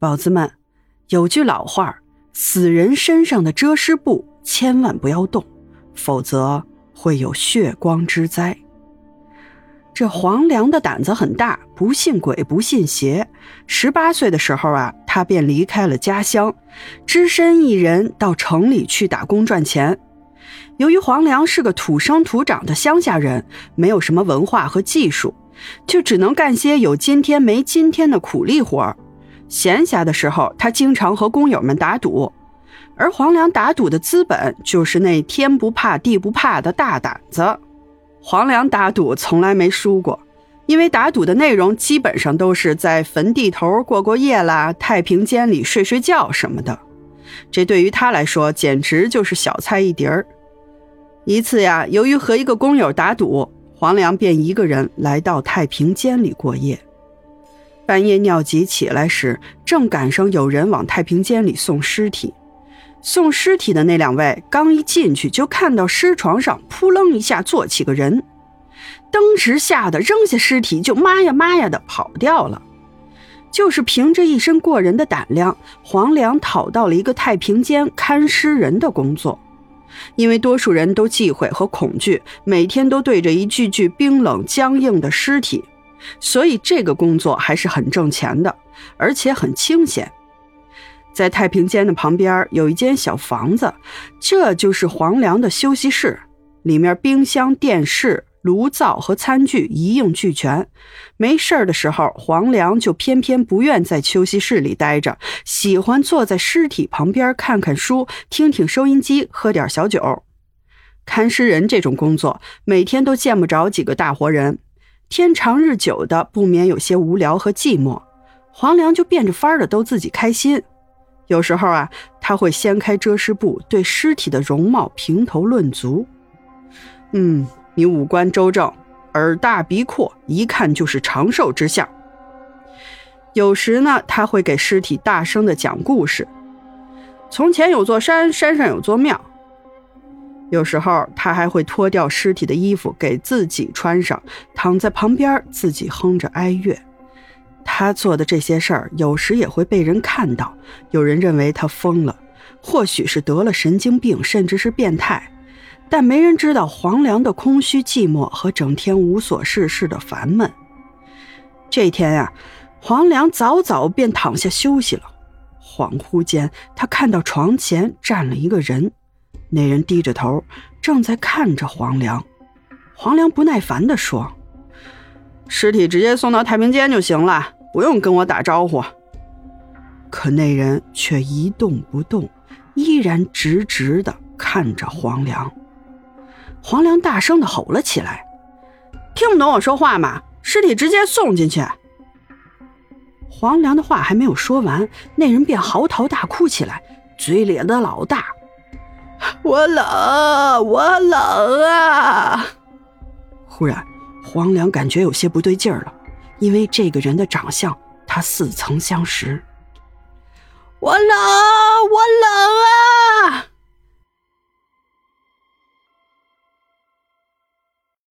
宝子们，有句老话死人身上的遮尸布千万不要动，否则会有血光之灾。”这黄良的胆子很大，不信鬼，不信邪。十八岁的时候啊，他便离开了家乡，只身一人到城里去打工赚钱。由于黄良是个土生土长的乡下人，没有什么文化和技术，就只能干些有今天没今天的苦力活儿闲暇的时候，他经常和工友们打赌，而黄良打赌的资本就是那天不怕地不怕的大胆子。黄良打赌从来没输过，因为打赌的内容基本上都是在坟地头过过夜啦、太平间里睡睡觉什么的，这对于他来说简直就是小菜一碟儿。一次呀，由于和一个工友打赌，黄良便一个人来到太平间里过夜。半夜尿急起来时，正赶上有人往太平间里送尸体。送尸体的那两位刚一进去，就看到尸床上扑棱一下坐起个人，当时吓得扔下尸体就妈呀妈呀的跑掉了。就是凭着一身过人的胆量，黄良讨到了一个太平间看尸人的工作。因为多数人都忌讳和恐惧，每天都对着一具具冰冷僵硬的尸体，所以这个工作还是很挣钱的，而且很清闲。在太平间的旁边有一间小房子，这就是黄良的休息室。里面冰箱、电视、炉灶和餐具一应俱全。没事的时候，黄良就偏偏不愿在休息室里待着，喜欢坐在尸体旁边看看书、听听收音机、喝点小酒。看尸人这种工作，每天都见不着几个大活人，天长日久的，不免有些无聊和寂寞。黄良就变着法儿的逗自己开心。有时候啊，他会掀开遮尸布，对尸体的容貌评头论足。嗯，你五官周正，耳大鼻阔，一看就是长寿之相。有时呢，他会给尸体大声的讲故事。从前有座山，山上有座庙。有时候他还会脱掉尸体的衣服给自己穿上，躺在旁边自己哼着哀乐。他做的这些事儿，有时也会被人看到。有人认为他疯了，或许是得了神经病，甚至是变态。但没人知道黄良的空虚寂寞和整天无所事事的烦闷。这天呀，黄良早早便躺下休息了。恍惚间，他看到床前站了一个人，那人低着头，正在看着黄良。黄良不耐烦地说。尸体直接送到太平间就行了，不用跟我打招呼。可那人却一动不动，依然直直的看着黄良。黄良大声的吼了起来：“听不懂我说话吗？尸体直接送进去！”黄良的话还没有说完，那人便嚎啕大哭起来，嘴咧得老大：“我冷，我冷啊！”忽然。黄良感觉有些不对劲儿了，因为这个人的长相他似曾相识。我冷，我冷啊！